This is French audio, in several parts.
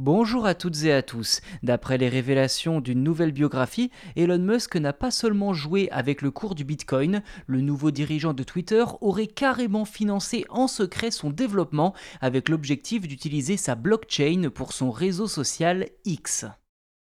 Bonjour à toutes et à tous. D'après les révélations d'une nouvelle biographie, Elon Musk n'a pas seulement joué avec le cours du Bitcoin, le nouveau dirigeant de Twitter aurait carrément financé en secret son développement avec l'objectif d'utiliser sa blockchain pour son réseau social X.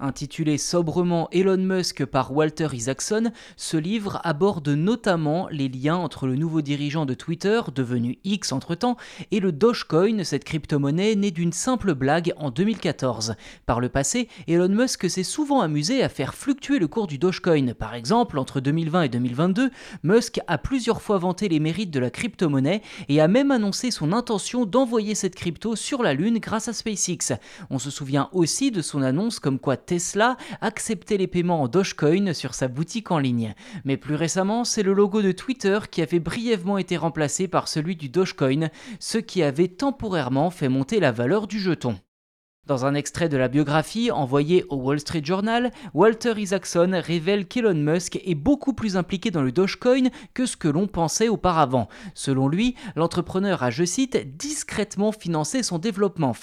Intitulé sobrement Elon Musk par Walter Isaacson, ce livre aborde notamment les liens entre le nouveau dirigeant de Twitter, devenu X entre-temps, et le Dogecoin, cette crypto-monnaie née d'une simple blague en 2014. Par le passé, Elon Musk s'est souvent amusé à faire fluctuer le cours du Dogecoin. Par exemple, entre 2020 et 2022, Musk a plusieurs fois vanté les mérites de la crypto-monnaie et a même annoncé son intention d'envoyer cette crypto sur la Lune grâce à SpaceX. On se souvient aussi de son annonce comme quoi Tesla acceptait les paiements en Dogecoin sur sa boutique en ligne. Mais plus récemment, c'est le logo de Twitter qui avait brièvement été remplacé par celui du Dogecoin, ce qui avait temporairement fait monter la valeur du jeton. Dans un extrait de la biographie envoyé au Wall Street Journal, Walter Isaacson révèle qu'Elon Musk est beaucoup plus impliqué dans le Dogecoin que ce que l'on pensait auparavant. Selon lui, l'entrepreneur a, je cite, discrètement financé son développement.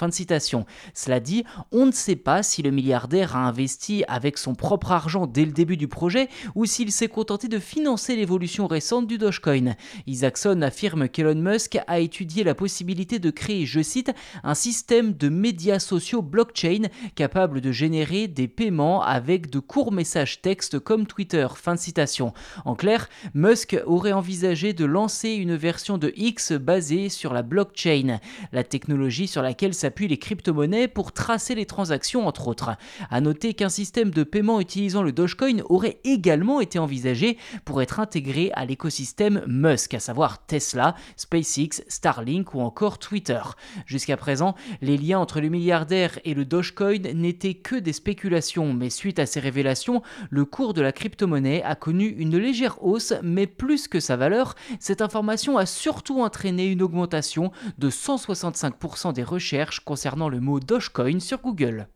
Cela dit, on ne sait pas si le milliardaire a investi avec son propre argent dès le début du projet ou s'il s'est contenté de financer l'évolution récente du Dogecoin. Isaacson affirme qu'Elon Musk a étudié la possibilité de créer, je cite, un système de médias sociaux blockchain capable de générer des paiements avec de courts messages texte comme Twitter. Fin de citation. En clair, Musk aurait envisagé de lancer une version de X basée sur la blockchain, la technologie sur laquelle s'appuient les crypto-monnaies pour tracer les transactions entre autres. À noter qu'un système de paiement utilisant le Dogecoin aurait également été envisagé pour être intégré à l'écosystème Musk, à savoir Tesla, SpaceX, Starlink ou encore Twitter. Jusqu'à présent, les liens entre le et le Dogecoin n'étaient que des spéculations, mais suite à ces révélations, le cours de la crypto-monnaie a connu une légère hausse, mais plus que sa valeur, cette information a surtout entraîné une augmentation de 165% des recherches concernant le mot Dogecoin sur Google.